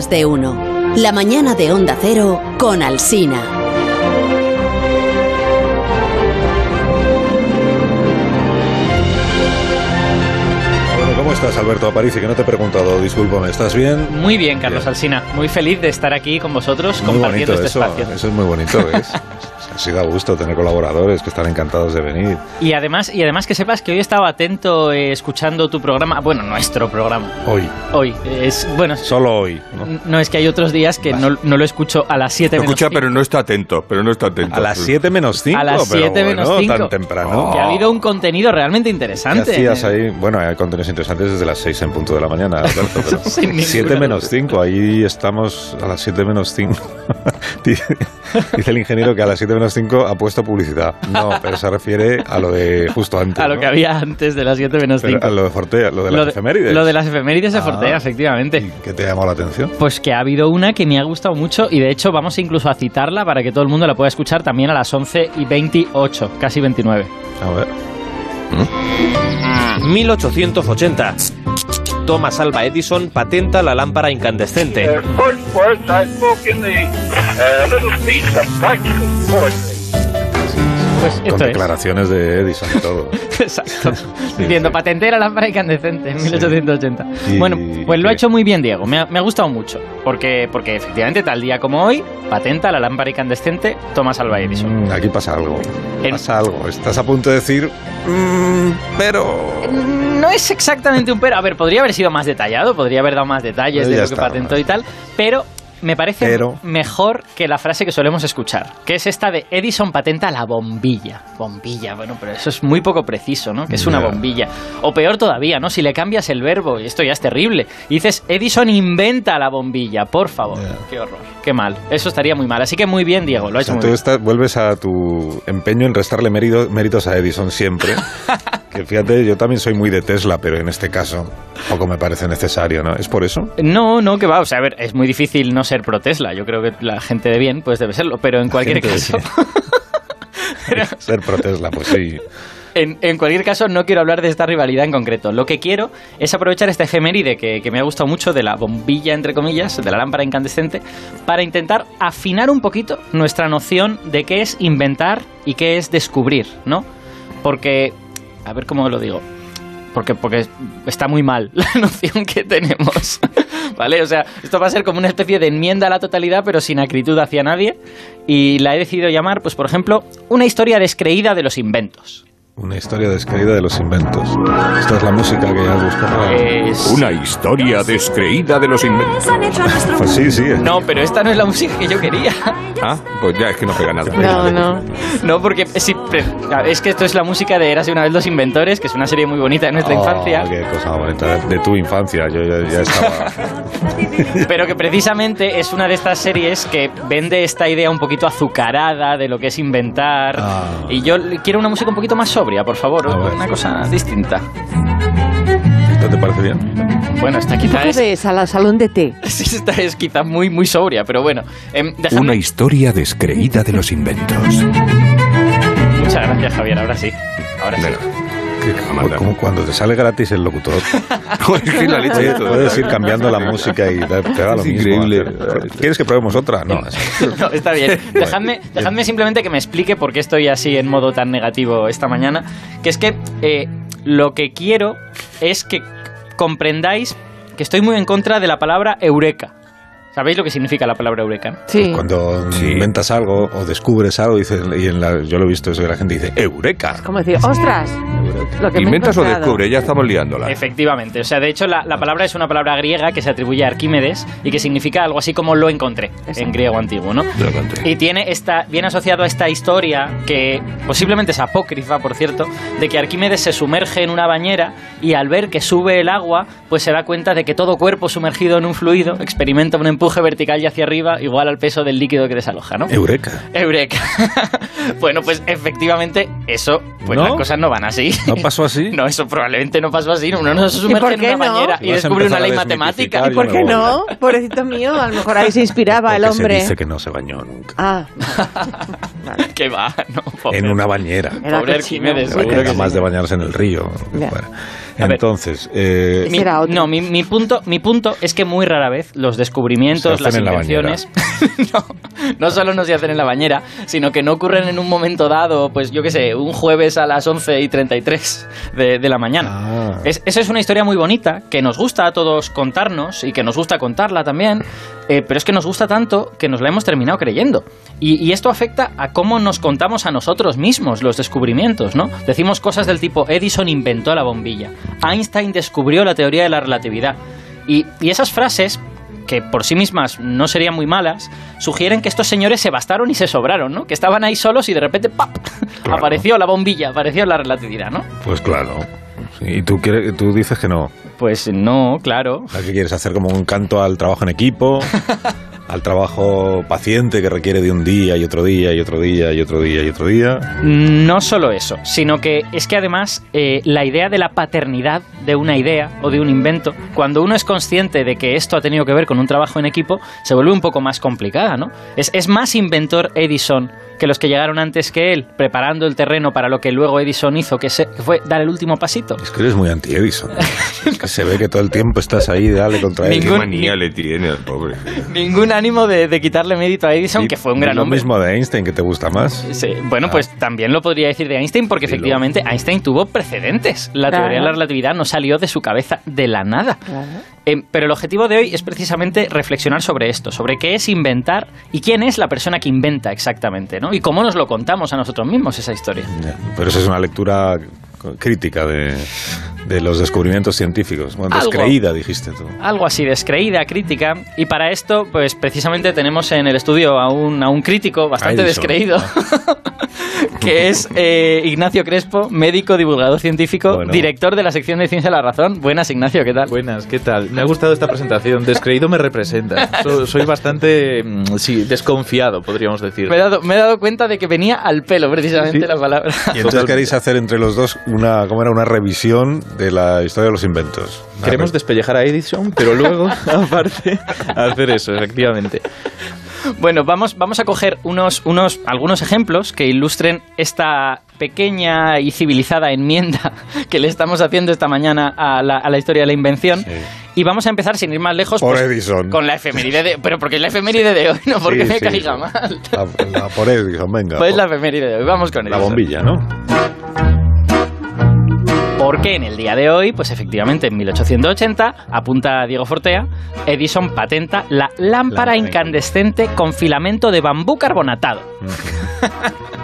más de uno. La mañana de Onda Cero con Alsina. Bueno, ¿cómo estás, Alberto Aparici? Que no te he preguntado, discúlpame. ¿Estás bien? Muy bien, Carlos Alsina. Muy feliz de estar aquí con vosotros Muy compartiendo bonito este eso. espacio. Eso es muy bonito, ¿ves? Así da gusto tener colaboradores que están encantados de venir. Y además, y además que sepas que hoy he estado atento eh, escuchando tu programa, bueno, nuestro programa. Hoy. Hoy. Es, bueno, Solo hoy. ¿no? no es que hay otros días que no, no lo escucho a las 7 Lo menos escucha, cinco. pero no está atento, pero no está atento. A las 7 menos 5. A las pero 7 menos bueno, 5. tan temprano. Que ha habido un contenido realmente ¿Qué interesante. hacías ahí? Bueno, hay contenidos interesantes desde las 6 en punto de la mañana, Alberto, pero Sin ninguna 7 menos duda. 5, ahí estamos a las 7 menos 5. Dice dice el ingeniero que a las 7 menos 5 ha puesto publicidad. No, pero se refiere a lo de justo antes. A lo ¿no? que había antes de las 7 menos Pero 5. a lo de Fortea, lo de las efemérides. Lo de las efemérides de Ah. Fortea, efectivamente. ¿Y ¿Qué te ha llamado la atención? Pues que ha habido una que me ha gustado mucho y de hecho vamos incluso a citarla para que todo el mundo la pueda escuchar también a las 11 y 28, casi 29. A ver. 1880. Thomas Alva Edison patenta la lámpara incandescente. Pues Con es. declaraciones de Edison y todo. Exacto. Diciendo patente la lámpara incandescente en 1880. Y- Bueno, pues lo ha hecho muy bien Diego. Me ha, me ha gustado mucho. Porque, porque efectivamente, tal día como hoy, patenta la lámpara incandescente Thomas Alva Edison. Mm, aquí pasa algo. En- Pasa algo. Estás a punto de decir. "Mm, pero. No es exactamente un pero. A ver, podría haber sido más detallado, podría haber dado más detalles de lo que patentó y tal, pero me parece Pero- mejor que la frase que solemos escuchar, que es esta de Edison patenta la bombilla. Bombilla, bueno, pero eso es muy poco preciso, ¿no? Que es una bombilla. O peor todavía, ¿no? Si le cambias el verbo, y esto ya es terrible, y dices Edison inventa la bombilla, por favor. Qué horror, qué mal. Eso estaría muy mal. Así que muy bien, Diego, lo ha O hecho muy tú bien. estás- vuelves a tu empeño en restarle mérito- méritos a Edison siempre. que fíjate, yo también soy muy de Tesla, pero en este caso poco me parece necesario, ¿no? ¿Es por eso? No, no, que va. O sea, a ver, es muy difícil no ser pro Tesla. Yo creo que la gente de bien, pues debe serlo. Pero en cualquier caso. Ser pro Tesla, pues sí. En, en cualquier caso, no quiero hablar de esta rivalidad en concreto. Lo que quiero es aprovechar esta efeméride que, que me ha gustado mucho de la bombilla, entre comillas, de la lámpara incandescente, para intentar afinar un poquito nuestra noción de qué es inventar y qué es descubrir, ¿no? Porque, a ver cómo lo digo. Porque, porque está muy mal la noción que tenemos. ¿Vale? O sea, esto va a ser como una especie de enmienda a la totalidad, pero sin acritud hacia nadie. Y la he decidido llamar, pues por ejemplo, una historia descreída de los inventos. Una historia descreída de los inventos. Esta es la música que has buscado. Es- Una historia descreída de los inventos. Pues sí, sí. No, pero esta no es la música que yo quería. Ah, pues ya es que no pega nada. No, no. No, porque sí, pre- es que esto es la música de Érase una vez los inventores, que es una serie muy bonita de nuestra Oh, infancia, Qué cosa bonita. De tu infancia, yo ya, ya estaba. pero que precisamente es una de estas series que vende esta idea un poquito azucarada de lo que es inventar. Ah. Y yo quiero una música un poquito más sobria, por favor, una cosa distinta. ¿Esto te parece bien? Bueno, esta quizá es, de sala, salón de té. sí, esta es quizá muy, muy sobria, pero bueno. dejadme- Una historia descreída de los inventos. Muchas gracias, Javier, ahora sí. Ahora sí. Venga, Como cuando te sale gratis el locutor. Puedes ir cambiando la música y te te da lo Es mismo. increíble. ¿Quieres que probemos otra? No. No, está bien. Dejadme, dejadme simplemente que me explique por qué estoy así en modo tan negativo esta mañana. Que es que eh, lo que quiero es que comprendáis que estoy muy en contra de la palabra eureka. ¿Sabéis lo que significa la palabra eureka? Sí. Cuando Sí. inventas algo o descubres algo, dices, y en la- yo lo he visto eso que la gente dice, ¡Eureka! Como decir, ostras, lo que ¿Inventas o encontrado. descubre? Ya estamos liándola. Efectivamente. O sea, de hecho, la, la palabra es una palabra griega que se atribuye a Arquímedes y que significa algo así como lo encontré Exacto. en griego antiguo, ¿no? Lo conté. Y tiene esta, viene asociado a esta historia, que posiblemente es apócrifa, por cierto, de que Arquímedes se sumerge en una bañera y al ver que sube el agua, pues se da cuenta de que todo cuerpo sumergido en un fluido experimenta un empuje vertical y hacia arriba igual al peso del líquido que desaloja, ¿no? ¡Eureka! Eureka. bueno, pues efectivamente eso, pues ¿No? las cosas no van así. ¿No pasó así? No, eso probablemente no pasó así. Uno no se sumerge por en qué una no? bañera y descubre una ley matemática. yo ¿Por qué no? Pobrecito mío, a lo mejor ahí se inspiraba el hombre. se dice que no se bañó nunca. Ah, que va, no, pobre. En una bañera. era Pobre. Arquímedes, más de bañarse en el río. Entonces, eh, Mi- no, mi, mi punto, mi punto es que muy rara vez los descubrimientos, Las la no, no solo no se hacen en la bañera, sino que no ocurren en un momento dado, pues yo qué sé, un jueves a las 11 y 33 de, de la mañana. Ah. Es, esa es una historia muy bonita, que nos gusta a todos contarnos y que nos gusta contarla también, eh, pero es que nos gusta tanto que nos la hemos terminado creyendo. Y, y esto afecta a cómo nos contamos a nosotros mismos los descubrimientos, ¿no? Decimos cosas del tipo Edison inventó la bombilla, Einstein descubrió la teoría de la relatividad. Y, y esas frases que por sí mismas no serían muy malas, sugieren que estos señores se bastaron y se sobraron, ¿no? Que estaban ahí solos y de repente ¡pap! Claro. apareció la bombilla, apareció la relatividad, ¿no? pues claro. Y tú, quieres, tú dices que no. Pues no, claro. ¿Qué quieres hacer? Como un canto al trabajo en equipo, al trabajo paciente que requiere de un día y otro día y otro día y otro día y otro día. No solo eso, sino que es que además eh, la idea de la paternidad de una idea o de un invento, cuando uno es consciente de que esto ha tenido que ver con un trabajo en equipo, se vuelve un poco más complicada, ¿no? Es, es más inventor Edison que los que llegaron antes que él, preparando el terreno para lo que luego Edison hizo, que, se- que fue dar el último pasito. Es que eres muy anti-Edison. Es que se ve que todo el tiempo estás ahí, dale contra él. ¿Qué Ningún- manía le tiene al pobre? Ningún ánimo de, de quitarle mérito a Edison, Sí, que fue un gran lo hombre. mismo de Einstein, que te gusta más. Sí, Bueno, Ah. pues también lo podría decir de Einstein, porque Dilo. efectivamente Einstein tuvo precedentes. La Claro. teoría de la relatividad no salió de su cabeza de la nada. claro. Eh, pero el objetivo de hoy es precisamente reflexionar sobre esto, sobre qué es inventar y quién es la persona que inventa exactamente, ¿no? Y cómo nos lo contamos a nosotros mismos esa historia. Pero eso es una lectura crítica de, de los descubrimientos científicos. Bueno, Algo. descreída, dijiste tú. Algo así, descreída, crítica. Y para esto, pues precisamente tenemos en el estudio a un, a un crítico bastante Edison. descreído, que es eh, Ignacio Crespo, médico, divulgador científico, Bueno. director de la sección de Ciencia de la Razón. Buenas, Ignacio, ¿qué tal? Buenas, ¿qué tal? Me ha gustado esta presentación. Descreído me representa. So- soy bastante, mm, sí, desconfiado, podríamos decir. Me he, dado, me he dado cuenta de que venía al pelo precisamente Sí. la palabra. Y entonces queréis hacer entre los dos una, ¿cómo era? una revisión de la historia de los inventos. Queremos despellejar a Edison, pero luego, aparte, hacer eso, efectivamente. Bueno, vamos, vamos a coger unos, unos, algunos ejemplos que ilustren esta pequeña y civilizada enmienda que le estamos haciendo esta mañana a la, a la historia de la invención. Sí. Y vamos a empezar, sin ir más lejos, Por pues, Edison. con la efeméride de... Pero porque es la efeméride de hoy, no porque Sí, me sí, caiga mal. La, la por Edison, venga. Pues la efeméride de hoy, vamos con La Edison. bombilla, ¿no? Porque en el día de hoy, pues efectivamente en 1880, apunta Diego Fortea, Edison patenta la lámpara Lámpara incandescente con filamento de bambú carbonatado.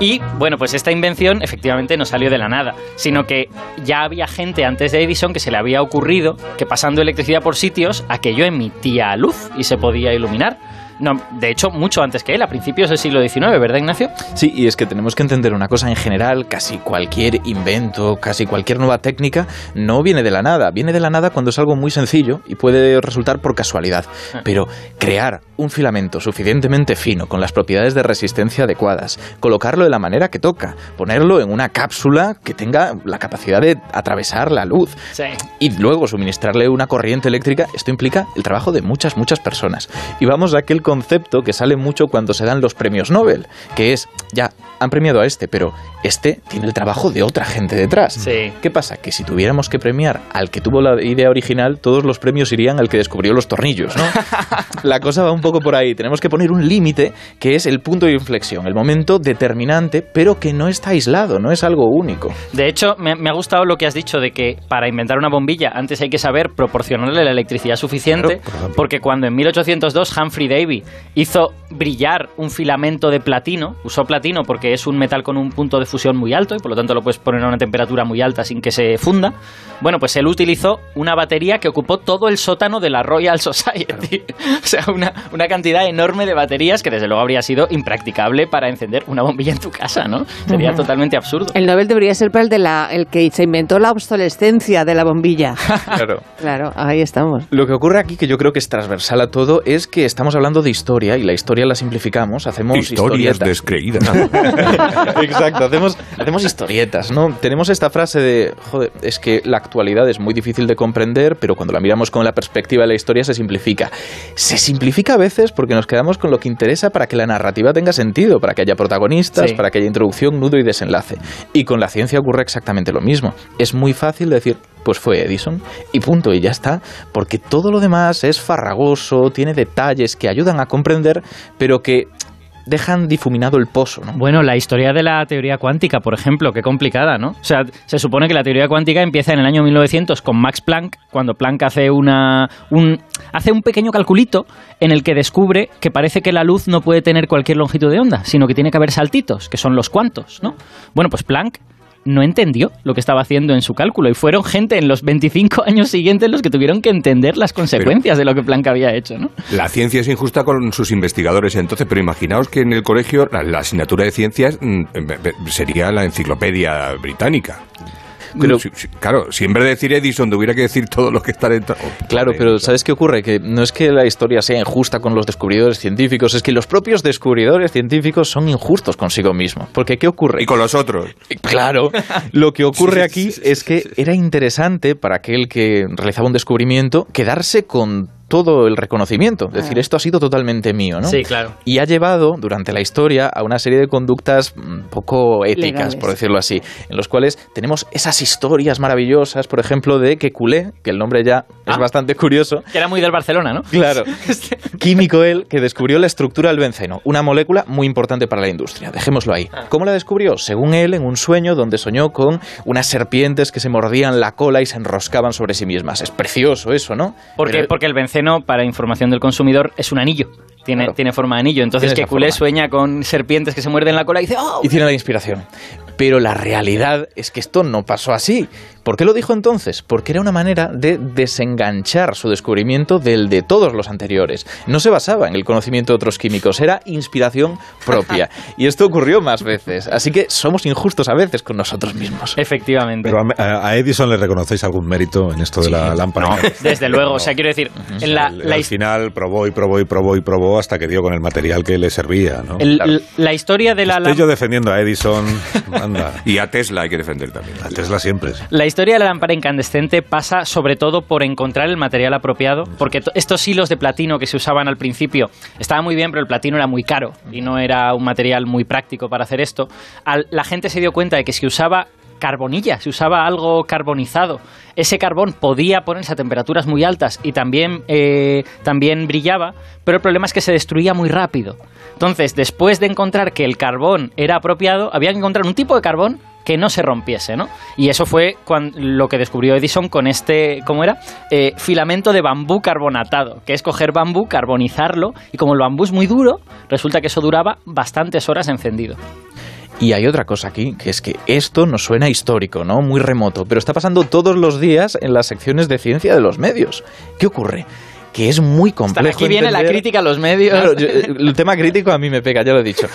Y bueno, pues esta invención efectivamente no salió de la nada, sino que ya había gente antes de Edison que se le había ocurrido que pasando electricidad por sitios aquello emitía luz y se podía iluminar. No, de hecho, mucho antes que él, a principios del siglo XIX, ¿verdad, Ignacio? Sí, y es que tenemos que entender una cosa en general, casi cualquier invento, casi cualquier nueva técnica no viene de la nada, viene de la nada cuando es algo muy sencillo y puede resultar por casualidad, pero crear un filamento suficientemente fino con las propiedades de resistencia adecuadas, colocarlo de la manera que toca, ponerlo en una cápsula que tenga la capacidad de atravesar la luz, Sí. y luego suministrarle una corriente eléctrica, esto implica el trabajo de muchas, muchas personas. Y vamos a aquel concepto que sale mucho cuando se dan los premios Nobel, que es, ya, han premiado a este, pero este tiene el trabajo de otra gente detrás. Sí. ¿Qué pasa? Que si tuviéramos que premiar al que tuvo la idea original, todos los premios irían al que descubrió los tornillos, ¿no? la cosa va un poco por ahí. Tenemos que poner un límite que es el punto de inflexión, el momento determinante, pero que no está aislado, no es algo único. De hecho, me, me ha gustado lo que has dicho de que para inventar una bombilla antes hay que saber proporcionarle la electricidad suficiente, Claro, por ejemplo. porque cuando en 1802 Humphrey Davy hizo brillar un filamento de platino, usó platino porque es un metal con un punto de fusión muy alto y por lo tanto lo puedes poner a una temperatura muy alta sin que se funda. Bueno, pues él utilizó una batería que ocupó todo el sótano de la Royal Society. o sea, una, una cantidad enorme de baterías que desde luego habría sido impracticable para encender una bombilla en tu casa, ¿no? Sería totalmente absurdo. El Nobel debería ser para el, de la, el que se inventó la obsolescencia de la bombilla. Claro. claro, ahí estamos. Lo que ocurre aquí, que yo creo que es transversal a todo, es que estamos hablando de historia y la historia la simplificamos, hacemos Historias historietas. descreídas. Exacto, hacemos, hacemos historietas, ¿no? Tenemos esta frase de, joder, es que la actualidad es muy difícil de comprender, pero cuando la miramos con la perspectiva de la historia se simplifica. Se simplifica a veces porque nos quedamos con lo que interesa para que la narrativa tenga sentido, para que haya protagonistas, Sí. para que haya introducción, nudo y desenlace. Y con la ciencia ocurre exactamente lo mismo. Es muy fácil decir, pues fue Edison y punto, y ya está, porque todo lo demás es farragoso, tiene detalles que ayudan a comprender, pero que dejan difuminado el pozo, ¿no? Bueno, la historia de la teoría cuántica, por ejemplo, qué complicada, ¿no? O sea, se supone que la teoría cuántica empieza en el año 1900 con Max Planck, cuando Planck hace una un hace un pequeño calculito en el que descubre que parece que la luz no puede tener cualquier longitud de onda, sino que tiene que haber saltitos, que son los cuantos, ¿no? Bueno, pues Planck no entendió lo que estaba haciendo en su cálculo y fueron gente en los 25 años siguientes los que tuvieron que entender las consecuencias de lo que Planck había hecho, ¿no? La ciencia es injusta con sus investigadores, entonces, pero imaginaos que en el colegio la, asignatura de ciencias mm, eh, sería la enciclopedia británica. Pero- Sí, sí, claro, si en vez de decir Edison tuviera que decir todo lo que está dentro. Oh, Claro, madre pero. ¿sabes qué ocurre? Que no es que la historia sea injusta con los descubridores científicos, es que los propios descubridores científicos son injustos consigo mismos. Porque ¿qué ocurre? Y con los otros. Claro, lo que ocurre aquí es que era interesante para aquel que realizaba un descubrimiento quedarse con todo el reconocimiento, es decir, esto ha sido totalmente mío, ¿no? Sí, claro. Y ha llevado durante la historia a una serie de conductas mm, poco éticas, Legales. por decirlo así, en los cuales tenemos esas historias maravillosas, por ejemplo, de que Culé, que el nombre ya es Ah. bastante curioso, Que era muy del Barcelona, ¿no? Claro. Químico él que descubrió la estructura del benceno, una molécula muy importante para la industria. Dejémoslo ahí. ¿Cómo la descubrió? Según él, en un sueño donde soñó con unas serpientes que se mordían la cola y se enroscaban sobre sí mismas. Es precioso eso, ¿no? Porque, Pero- porque el benceno, para información del consumidor, es un anillo. Tiene, Claro. tiene forma de anillo. Entonces, que culé forma. sueña con serpientes que se muerden la cola y dice, ¡oh! y tiene la inspiración. Pero la realidad es que esto no pasó así. ¿Por qué lo dijo entonces? Porque era una manera de desenganchar su descubrimiento del de todos los anteriores. No se basaba en el conocimiento de otros químicos, era inspiración propia. Y esto ocurrió más veces. Así que somos injustos a veces con nosotros mismos. Efectivamente. Pero a, a Edison le reconocéis algún mérito en esto de la lámpara. Desde luego, o sea, quiero decir, en la, Al- la al his- final probó y probó y probó y probó hasta que dio con el material que le servía, ¿no? el- la historia de la Estoy lámpara. yo defendiendo a Edison, anda. Y a Tesla hay que defender también. A Tesla siempre. La historia de la lámpara incandescente pasa sobre todo por encontrar el material apropiado, porque to- estos hilos de platino que se usaban al principio estaban muy bien, pero el platino era muy caro y no era un material muy práctico para hacer esto. Al- la gente se dio cuenta de que si usaba carbonilla, si usaba algo carbonizado, ese carbón podía ponerse a temperaturas muy altas y también, eh, también brillaba, pero el problema es que se destruía muy rápido. Entonces, después de encontrar que el carbón era apropiado, había que encontrar un tipo de carbón que no se rompiese, ¿no? Y eso fue lo que descubrió Edison con este, ¿cómo era? Eh, filamento de bambú carbonatado, que es coger bambú, carbonizarlo, y como el bambú es muy duro, resulta que eso duraba bastantes horas encendido. Y hay otra cosa aquí, que es que esto nos suena histórico, ¿no? Muy remoto, pero está pasando todos los días en las secciones de ciencia de los medios. ¿Qué ocurre? Que es muy complejo. Aquí viene la crítica a los medios. Claro, yo- eh, el tema crítico a mí me pega, ya lo he dicho.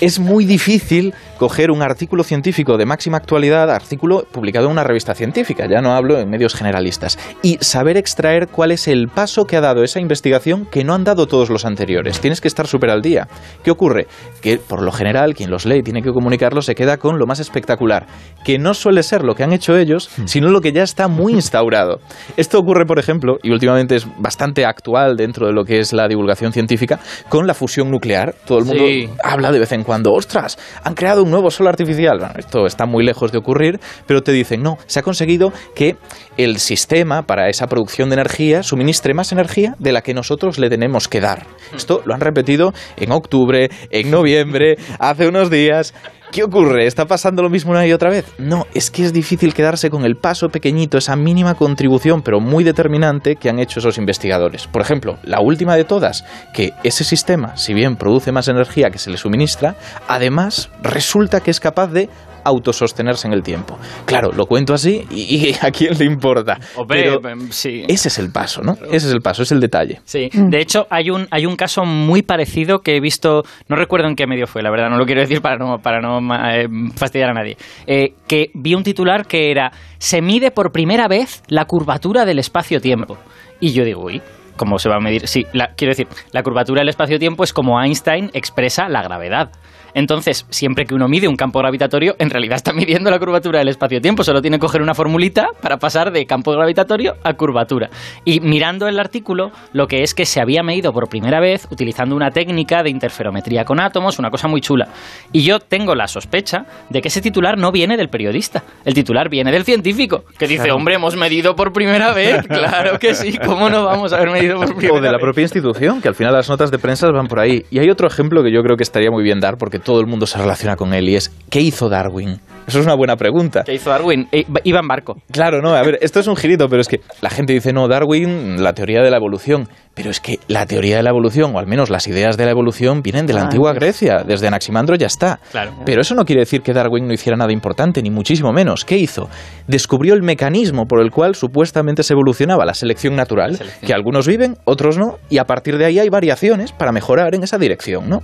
Es muy difícil coger un artículo científico de máxima actualidad, artículo publicado en una revista científica, ya no hablo en medios generalistas, y saber extraer cuál es el paso que ha dado esa investigación que no han dado todos los anteriores. Tienes que estar súper al día. ¿Qué ocurre? Que por lo general quien los lee y tiene que comunicarlo se queda con lo más espectacular, que no suele ser lo que han hecho ellos, sino lo que ya está muy instaurado. Esto ocurre, por ejemplo, y últimamente es bastante actual dentro de lo que es la divulgación científica, con la fusión nuclear. Todo el mundo Sí. habla de vez en cuando, ostras, han creado un nuevo sol artificial. Bueno, esto está muy lejos de ocurrir, pero te dicen, no, se ha conseguido que el sistema para esa producción de energía suministre más energía de la que nosotros le tenemos que dar. Esto lo han repetido en octubre, en noviembre, hace unos días. ¿Qué ocurre? ¿Está pasando lo mismo una y otra vez? No, es que es difícil quedarse con el paso pequeñito, esa mínima contribución, pero muy determinante que han hecho esos investigadores. Por ejemplo, la última de todas, que ese sistema, si bien produce más energía que se le suministra, además resulta que es capaz de autosostenerse en el tiempo. Claro, lo cuento así y, y a quién le importa. Pero em, sí. ese es el paso, ¿no? Ese es el paso, es el detalle. Sí, de hecho hay un, hay un caso muy parecido que he visto, no recuerdo en qué medio fue, la verdad, no lo quiero decir para no, para no eh, fastidiar a nadie, eh, que vi un titular que era, se mide por primera vez la curvatura del espacio-tiempo. Y yo digo, uy, ¿cómo se va a medir? Sí, la- quiero decir, la curvatura del espacio-tiempo es como Einstein expresa la gravedad. Entonces, siempre que uno mide un campo gravitatorio, en realidad está midiendo la curvatura del espacio-tiempo. Solo tiene que coger una formulita para pasar de campo gravitatorio a curvatura. Y mirando el artículo, lo que es que se había medido por primera vez utilizando una técnica de interferometría con átomos, una cosa muy chula. Y yo tengo la sospecha de que ese titular no viene del periodista. El titular viene del científico, que dice, hombre, hemos medido por primera vez. Claro que sí, ¿cómo no vamos a haber medido por primera O de la vez? propia institución, que al final las notas de prensa van por ahí. Y hay otro ejemplo que yo creo que estaría muy bien dar, porque todo el mundo se relaciona con él, y es ¿qué hizo Darwin? Eso es una buena pregunta. ¿Qué hizo Darwin? Eh, iba en barco. Claro, no, a ver, esto es un girito, pero es que la gente dice, no, Darwin, la teoría de la evolución. Pero es que la teoría de la evolución, o al menos las ideas de la evolución, vienen de la Ah, antigua. Grecia. Desde Anaximandro ya está. Claro. Pero eso no quiere decir que Darwin no hiciera nada importante, ni muchísimo menos. ¿Qué hizo? Descubrió el mecanismo por el cual supuestamente se evolucionaba la selección natural, selección. que algunos viven, otros no, y a partir de ahí hay variaciones para mejorar en esa dirección, ¿no?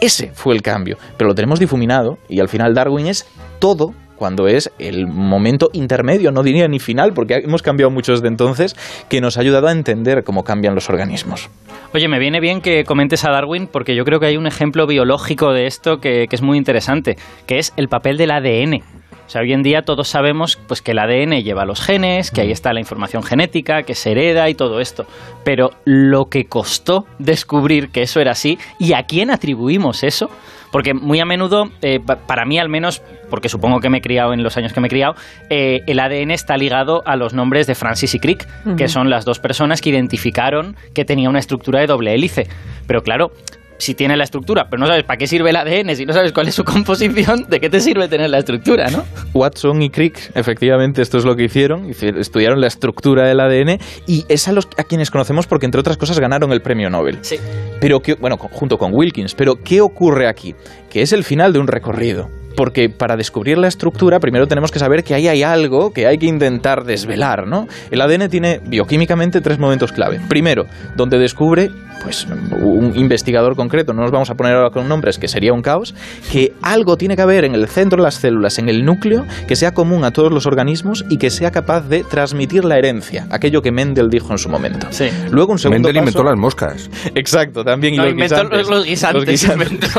Ese fue el cambio, pero lo tenemos difuminado y al final Darwin es todo cuando es el momento intermedio, no diría ni final, porque hemos cambiado mucho desde entonces, que nos ha ayudado a entender cómo cambian los organismos. Oye, me viene bien que comentes a Darwin porque yo creo que hay un ejemplo biológico de esto que, que es muy interesante, que es el papel del ADN. O sea, hoy en día todos sabemos pues, que el ADN lleva los genes, que ahí está la información genética, que se hereda y todo esto. Pero lo que costó descubrir que eso era así y a quién atribuimos eso, porque muy a menudo, eh, pa- para mí al menos, porque supongo que me he criado en los años que me he criado, eh, el ADN está ligado a los nombres de Francis y Crick, que son las dos personas que identificaron que tenía una estructura de doble hélice. Pero claro, si tiene la estructura, pero no sabes para qué sirve el ADN, si no sabes cuál es su composición, ¿de qué te sirve tener la estructura, no? Watson y Crick, efectivamente, esto es lo que hicieron, hici- estudiaron la estructura del ADN y es a, los, a quienes conocemos porque, entre otras cosas, ganaron el premio Nobel. Sí. Pero que, bueno, junto con Wilkins, pero ¿qué ocurre aquí? Que es el final de un recorrido. Porque para descubrir la estructura, primero tenemos que saber que ahí hay algo que hay que intentar desvelar, ¿no? El ADN tiene bioquímicamente tres momentos clave. Primero, donde descubre, pues, un investigador concreto, no nos vamos a poner ahora con nombres, que sería un caos, que algo tiene que haber en el centro de las células, en el núcleo, que sea común a todos los organismos y que sea capaz de transmitir la herencia, aquello que Mendel dijo en su momento. Sí. Luego un segundo Mendel paso- inventó las moscas. Exacto, también. y No, los inventó guisantes. los, los guisantes. Los guisantes.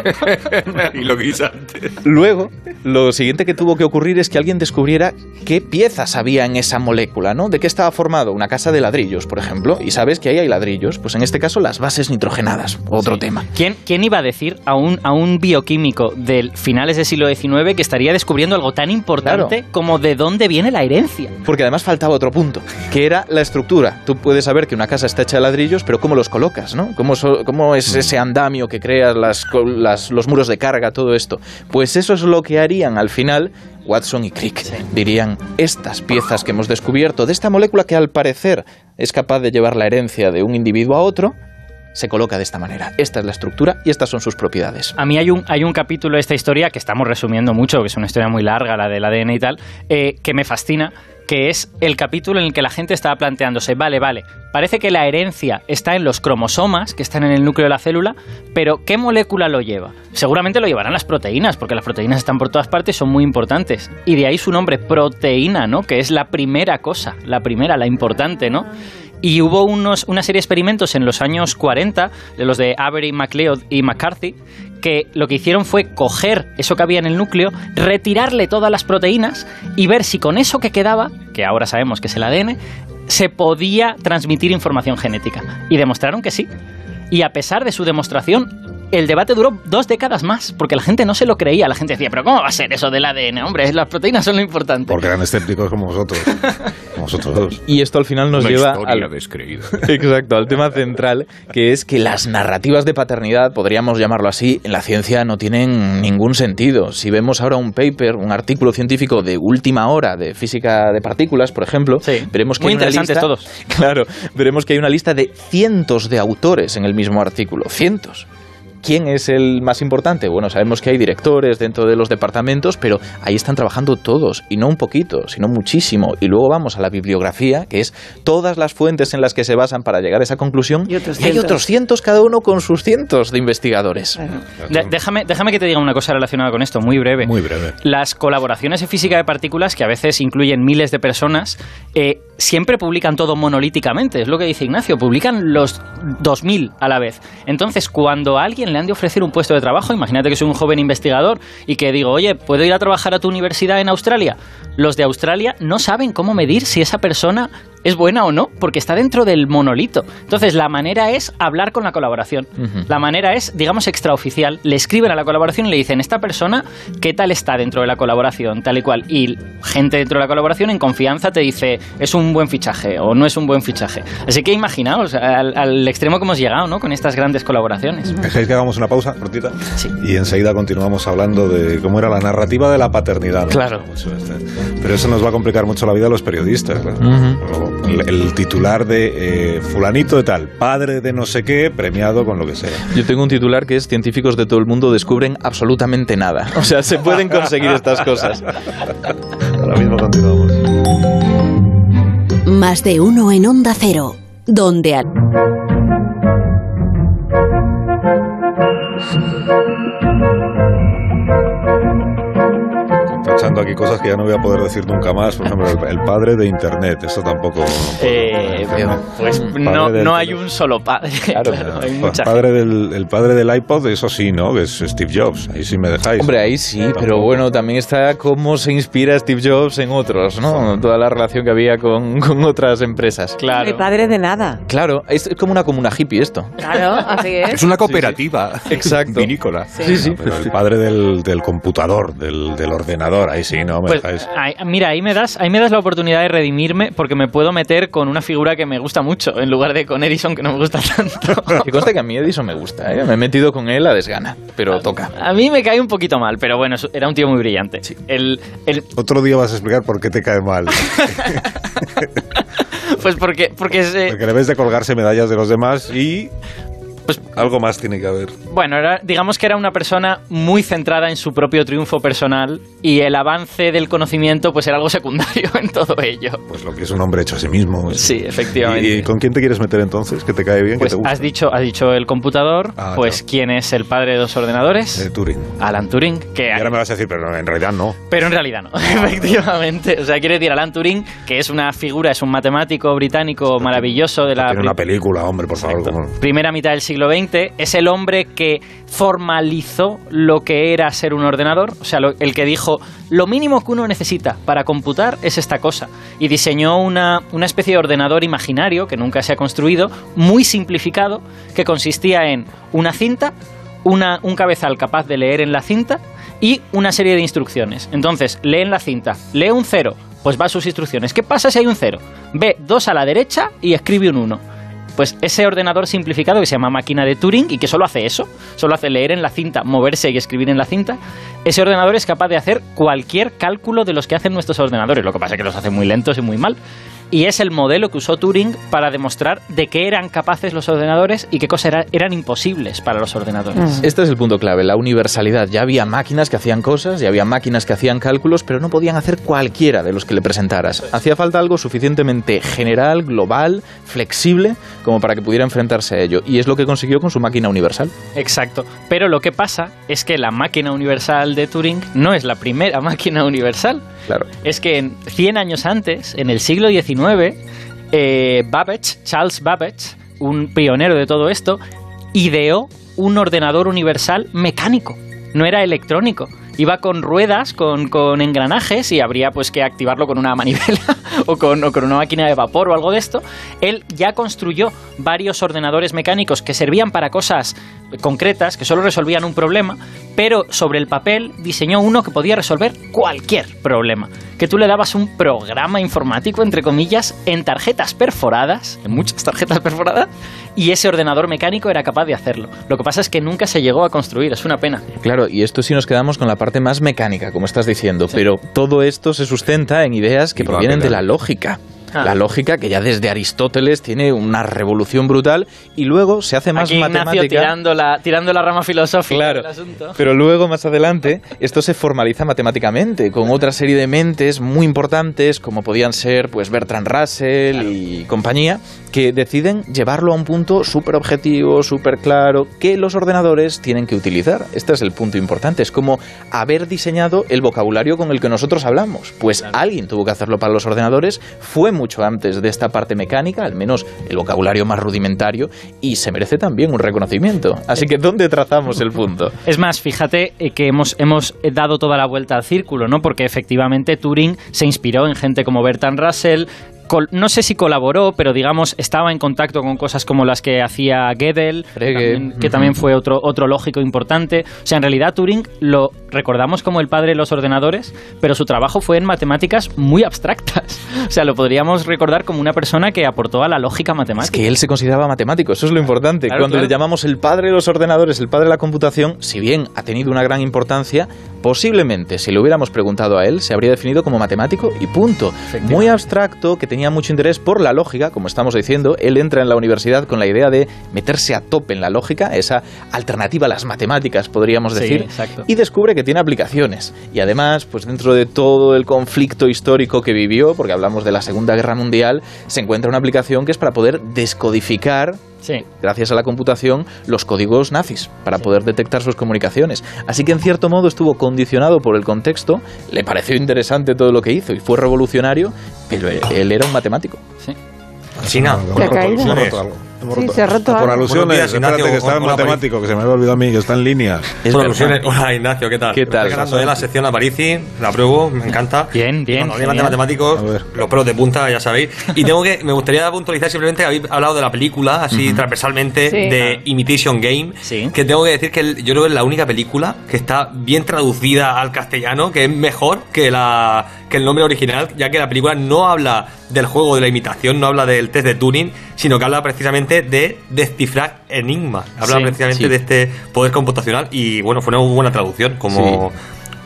y lo guisante. Luego, lo siguiente que tuvo que ocurrir es que alguien descubriera qué piezas había en esa molécula, ¿no? ¿De qué estaba formado? Una casa de ladrillos, por ejemplo. Y sabes que ahí hay ladrillos. Pues en este caso, las bases nitrogenadas. Otro tema. ¿Quién, quién iba a decir a un, a un bioquímico del finales del siglo XIX que estaría descubriendo algo tan importante Claro. como de dónde viene la herencia? Porque además faltaba otro punto, que era la estructura. Tú puedes saber que una casa está hecha de ladrillos, pero ¿cómo los colocas, no? ¿Cómo, so- cómo es ese andamio que creas, las, las- los muros de carga, todo esto? Pues eso es lo que harían al final Watson y Crick. Dirían, estas piezas que hemos descubierto de esta molécula que al parecer es capaz de llevar la herencia de un individuo a otro, se coloca de esta manera. Esta es la estructura y estas son sus propiedades. A mí hay un, hay un capítulo de esta historia que estamos resumiendo mucho, que es una historia muy larga, la del ADN y tal, eh, que me fascina, que es el capítulo en el que la gente estaba planteándose, vale, vale, parece que la herencia está en los cromosomas, que están en el núcleo de la célula, pero ¿qué molécula lo lleva? Seguramente lo llevarán las proteínas, porque las proteínas están por todas partes, son muy importantes. Y de ahí su nombre, proteína, ¿no? Que es la primera cosa, la primera, la importante, ¿no? Y hubo unos, una serie de experimentos en los años 40, de los de Avery, MacLeod y McCarthy, que lo que hicieron fue coger eso que había en el núcleo, retirarle todas las proteínas y ver si con eso que quedaba, que ahora sabemos que es el ADN, se podía transmitir información genética. Y demostraron que sí. Y a pesar de su demostración, el debate duró dos décadas más, porque la gente no se lo creía. La gente decía, pero ¿cómo va a ser eso del ADN? Hombre, las proteínas son lo importante. Porque eran escépticos como vosotros. Como vosotros dos. Y esto al final nos Una lleva historia al, descreída. Exacto, al tema central, que es que las narrativas de paternidad, podríamos llamarlo así, en la ciencia no tienen ningún sentido. Si vemos ahora un paper, un artículo científico de última hora de física de partículas, por ejemplo, Sí, veremos que muy hay una interesantes lista- todos. Claro, veremos que hay una lista de cientos de autores en el mismo artículo, cientos. ¿Quién es el más importante? Bueno, sabemos que hay directores dentro de los departamentos, pero ahí están trabajando todos, y no un poquito, sino muchísimo. Y luego vamos a la bibliografía, que es todas las fuentes en las que se basan para llegar a esa conclusión. Y otros hay otros cientos, cada uno con sus cientos de investigadores. De- déjame, déjame que te diga una cosa relacionada con esto, muy breve. Muy breve. Las colaboraciones en física de partículas, que a veces incluyen miles de personas, eh, siempre publican todo monolíticamente, es lo que dice Ignacio, publican los 2000 a la vez. Entonces, cuando alguien le han de ofrecer un puesto de trabajo, imagínate que soy un joven investigador y que digo, oye, ¿puedo ir a trabajar a tu universidad en Australia? Los de Australia no saben cómo medir si esa persona es buena o no, porque está dentro del monolito. Entonces, la manera es hablar con la colaboración. La manera es, digamos, extraoficial. Le escriben a la colaboración y le dicen, esta persona, ¿qué tal está dentro de la colaboración? Tal y cual. Y gente dentro de la colaboración, en confianza, te dice, es un buen fichaje o no es un buen fichaje. Así que imaginaos al, al extremo que hemos llegado, ¿no? Con estas grandes colaboraciones. ¿Dejáis que hagamos una pausa, cortita? Sí. Y enseguida continuamos hablando de cómo era la narrativa de la paternidad. ¿no? Claro. Este. Pero eso nos va a complicar mucho la vida a los periodistas. claro. El, el titular de eh, fulanito de tal, padre de no sé qué, premiado con lo que sea. Yo tengo un titular que es científicos de todo el mundo descubren absolutamente nada. O sea, se pueden conseguir estas cosas. Ahora mismo continuamos. Más de uno en Onda Cero, donde al... Tachando aquí cosas que ya no voy a poder decir nunca más. Por ejemplo, el, el padre de Internet. Eso tampoco. Eh, pues no, padre del no hay un solo padre. Claro, Claro, pero- hay El mucha padre del, el padre del iPod, eso sí, ¿no? Que es Steve Jobs. Ahí sí me dejáis. Hombre, ahí sí, pero bueno, también está cómo se inspira Steve Jobs en otros, ¿no? Toda la relación que había con, con otras empresas. Claro. Mi padre de nada. Claro, es como una comuna hippie esto. Claro, así es. Es una cooperativa Exacto. vinícola. Sí, sí. Pero el padre del, del computador, del, del ordenador, ahí sí, ¿no? Me Pues, dejáis. ahí- mira, ahí me, das, ahí me das la oportunidad de redimirme porque me puedo meter con una figura que me gusta mucho en lugar de con Edison que no me gusta tanto. Que conste que a mí Edison me gusta, ¿eh? Me he metido con él a desgana, pero toca. A mí me cae un poquito mal, pero bueno, era un tío muy brillante. El, el- Otro día vas a explicar por qué te cae mal. pues porque, porque es, eh, Porque debes de colgarse medallas de los demás y. Pues- algo más tiene que haber. Bueno, era- digamos que era una persona muy centrada en su propio triunfo personal y el avance del conocimiento pues era algo secundario en todo ello. Pues lo que es un hombre hecho a sí mismo. Sí, efectivamente. ¿Y, y con quién te quieres meter entonces? ¿Que te cae bien? Pues ¿Que te gusta? has dicho, has dicho el computador, Ah, pues claro. quién es el padre de los ordenadores, De Turing. Alan Turing, que Y ahora me vas a decir, pero en realidad no. pero en realidad no, efectivamente. O sea, quiere decir Alan Turing, que es una figura, es un matemático británico maravilloso de la Tiene una película, hombre, por favor. Como- primera mitad del siglo XX, es el hombre que formalizó lo que era ser un ordenador, o sea, el que dijo, lo mínimo que uno necesita para computar es esta cosa, y diseñó una, una especie de ordenador imaginario que nunca se ha construido, muy simplificado, que consistía en una cinta, una, un cabezal capaz de leer en la cinta y una serie de instrucciones. Entonces, lee en la cinta, lee un cero, pues va a sus instrucciones. ¿Qué pasa si hay un cero? Ve dos a la derecha y escribe un uno. Pues ese ordenador simplificado que se llama máquina de Turing y que solo hace eso, solo hace leer en la cinta, moverse y escribir en la cinta, ese ordenador es capaz de hacer cualquier cálculo de los que hacen nuestros ordenadores. Lo que pasa es que los hace muy lentos y muy mal. Y es el modelo que usó Turing para demostrar de qué eran capaces los ordenadores y qué cosas era- eran imposibles para los ordenadores. Este es el punto clave, la universalidad. Ya había máquinas que hacían cosas, ya había máquinas que hacían cálculos, pero no podían hacer cualquiera de los que le presentaras. Hacía falta algo suficientemente general, global, flexible, como para que pudiera enfrentarse a ello. Y es lo que consiguió con su máquina universal. Exacto. Pero lo que pasa es que la máquina universal de Turing no es la primera máquina universal. Es que en 100 años antes, en el siglo XIX, eh, Babbage, Charles Babbage, un pionero de todo esto, ideó un ordenador universal mecánico, no era electrónico. Iba con ruedas, con, con engranajes y habría pues que activarlo con una manivela o con, o con una máquina de vapor o algo de esto. Él ya construyó varios ordenadores mecánicos que servían para cosas concretas, que solo resolvían un problema, pero sobre el papel diseñó uno que podía resolver cualquier problema. Que tú le dabas un programa informático, entre comillas, en tarjetas perforadas, en muchas tarjetas perforadas, y ese ordenador mecánico era capaz de hacerlo. Lo que pasa es que nunca se llegó a construir, es una pena. Claro, y esto sí nos quedamos con la parte más mecánica, como estás diciendo, pero todo esto se sustenta en ideas que Y provienen de la lógica. Ah. La lógica que ya desde Aristóteles tiene una revolución brutal y luego se hace más Aquí Ignacio matemática. tirando la, tirando la rama filosófica Claro, del asunto. pero luego más adelante esto se formaliza matemáticamente con otra serie de mentes muy importantes como podían ser pues Bertrand Russell y compañía que deciden llevarlo a un punto súper objetivo, súper claro que los ordenadores tienen que utilizar. Este es el punto importante, es como haber diseñado el vocabulario con el que nosotros hablamos. Pues alguien tuvo que hacerlo para los ordenadores, fue muy mucho antes de esta parte mecánica, al menos el vocabulario más rudimentario, y se merece también un reconocimiento. Así que, ¿dónde trazamos el punto? Es más, fíjate eh, que hemos, hemos dado toda la vuelta al círculo, ¿no? Porque efectivamente Turing se inspiró en gente como Bertrand Russell, no sé si colaboró, pero digamos estaba en contacto con cosas como las que hacía Gödel, también- que también fue otro, otro lógico importante. O sea, en realidad Turing lo recordamos como el padre de los ordenadores, pero su trabajo fue en matemáticas muy abstractas. O sea, lo podríamos recordar como una persona que aportó a la lógica Es matemática. que él se consideraba matemático, eso es lo importante. Claro, Cuando claro. le llamamos el padre de los ordenadores, el padre de la computación, si bien ha tenido una gran importancia, posiblemente si le hubiéramos preguntado a él, se habría definido como matemático y punto. Muy abstracto, que tenía mucho interés por la lógica, como estamos diciendo. Él entra en la universidad con la idea de meterse a tope en la lógica, esa alternativa a las matemáticas, podríamos decir, y descubre que tiene aplicaciones. Y además, pues dentro de todo el conflicto histórico que vivió, porque hablamos de la Segunda Guerra Mundial, se encuentra una aplicación que es para poder descodificar Sí. gracias a la computación, los códigos nazis para poder detectar sus comunicaciones. Así que en cierto modo estuvo condicionado por el contexto, le pareció interesante todo lo que hizo y fue revolucionario, pero él era un matemático. sí. Roto- Hemos Sí, se ha roto Por alusiones, días, espérate Ignacio. que está Hola, matemático, que se me había olvidado a mí, que está en línea. Es Hola, verdad. Luciano. Hola, Ignacio, ¿qué tal? ¿Qué tal? ganando de la sección Aparici, la apruebo, me encanta. Bien, bien, de genial. matemáticos, A los pelos de punta, ya sabéis. Y tengo que, me gustaría puntualizar simplemente, habéis hablado de la película, así transversalmente, Sí. de Imitation Game. Sí. Que tengo que decir que yo creo que es la única película que está bien traducida al castellano, que es mejor que, la, que el nombre original, ya que la película no habla del juego de la imitación, no habla del test de Turing, sino que habla precisamente de descifrar enigmas. Habla Sí, precisamente sí. de este poder computacional y bueno, fue una muy buena traducción como,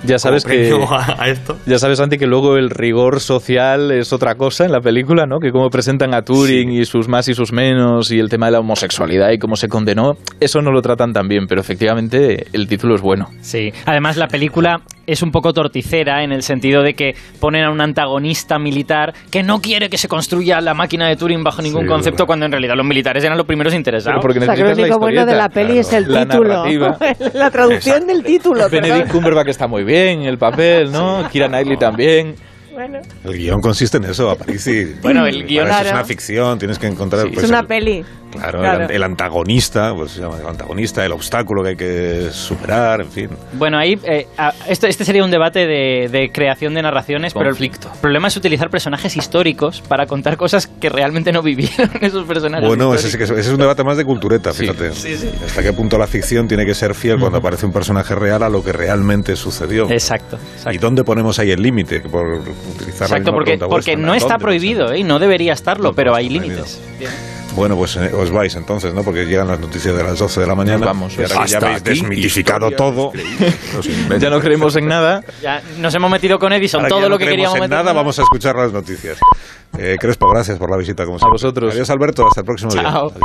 Ya sabes que... premio a, a esto. Ya sabes, Santi, que luego el rigor social es otra cosa en la película, ¿no? Que cómo presentan a Turing y sus más y sus menos y el tema de la homosexualidad y cómo se condenó, eso no lo tratan tan bien, pero efectivamente el título es bueno. Sí, además la película es un poco torticera en el sentido de que ponen a un antagonista militar que no quiere que se construya la máquina de Turing bajo ningún Sí, concepto verdad. cuando en realidad los militares eran los primeros interesados. Pero porque O sea, que lo único bueno de la peli es el La título. la traducción del título, Benedict. Cumberbatch está muy bien, el papel, ¿no? Kira Knightley también. Bueno, El guion consiste en eso, Aparici. Bueno, el guión- es una ficción, tienes que encontrar... es pues, una el- peli. Claro, Claro. El, el antagonista, pues se llama el antagonista, el obstáculo que hay que superar, en fin. Bueno, ahí eh, a- esto, este sería un debate de, de creación de narraciones, Conflicto. pero el problema es utilizar personajes históricos para contar cosas que realmente no vivieron esos personajes. Bueno, ese, sí es, ese es un debate más de cultureta, fíjate. Hasta qué punto la ficción tiene que ser fiel cuando aparece un personaje real a lo que realmente sucedió. Exacto, ¿Y dónde ponemos ahí el límite? Por utilizar la Exacto, misma porque, pregunta porque vuestra, no está prohibido ¿eh? y no debería estarlo, No, pero hay límites. Bueno, pues eh, os vais entonces, ¿no? Porque llegan las noticias de las 12 de la mañana. Nos vamos. Y ahora que ya Hasta habéis aquí, desmitificado todo. Ya no creemos en nada. Ya nos hemos metido con Edison, ahora todo ya no lo que creemos queríamos en meter. nada, vamos a escuchar las noticias. Eh, Crespo, gracias por la visita, como siempre. vosotros. Adiós, Alberto. Hasta el próximo día. Chao. Adiós.